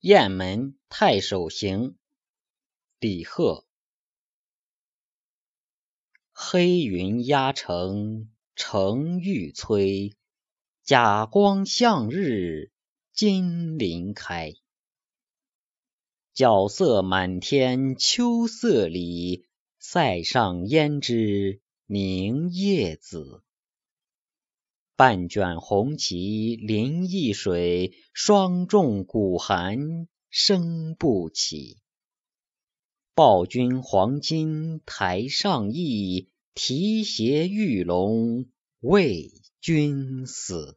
雁门太守行，李贺。黑云压城城欲摧，甲光向日金鳞开。角色满天秋色里，塞上胭脂凝夜紫。半卷红旗临易水，霜重鼓寒声不起。报君黄金台上意，提携玉龙为君死。